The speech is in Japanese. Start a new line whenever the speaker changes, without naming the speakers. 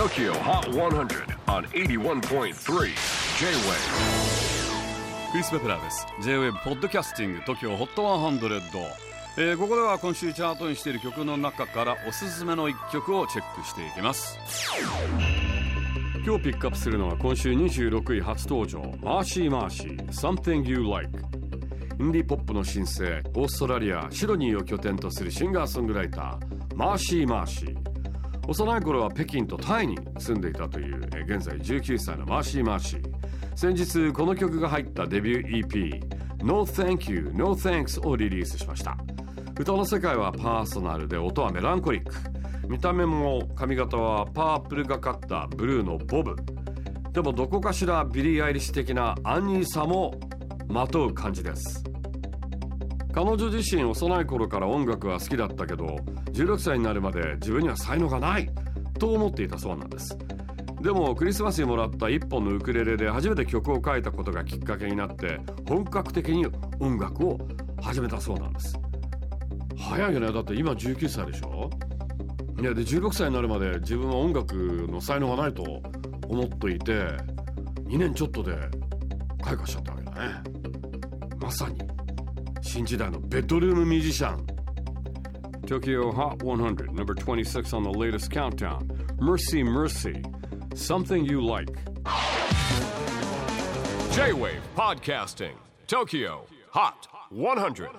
TOKYO HOT 100 on 81.3 J-WAVE
クリス・ベプラーです。J-WAVE ポッドキャスティング TOKYO HOT 100、えー、ここでは今週チャートにしている曲の中からおすすめの一曲をチェックしていきます。今日ピックアップするのは今週26位初登場マーシーマーシー Something You Like インディポップの新星オーストラリアシドニーを拠点とするシンガーソングライターマーシーマーシー。幼い頃は北京とタイに住んでいたという現在19歳のマーシー・マーシー。先日この曲が入ったデビュー EP No Thank You No Thanks をリリースしました。歌の世界はパーソナルで音はメランコリック。見た目も髪型はパープルがかったブルーのボブ。でもどこかしらビリー・アイリッシュ的なアンニュイさもまとう感じです。彼女自身幼い頃から音楽は好きだったけど16歳になるまで自分には才能がないと思っていたそうなんです。でもクリスマスにもらった一本のウクレレで初めて曲を書いたことがきっかけになって本格的に音楽を始めたそうなんです。早いよね。だって今19歳でしょ？いやで16歳になるまで自分は音楽の才能がないと思っていて2年ちょっとで開花しちゃったわけだね。まさに。新時代のベッドルームミュージシャン Tokyo Hot 100 number 26 on the latest countdown Mercy Mercy Something You Like
J-WAVE PODCASTING TOKYO HOT 100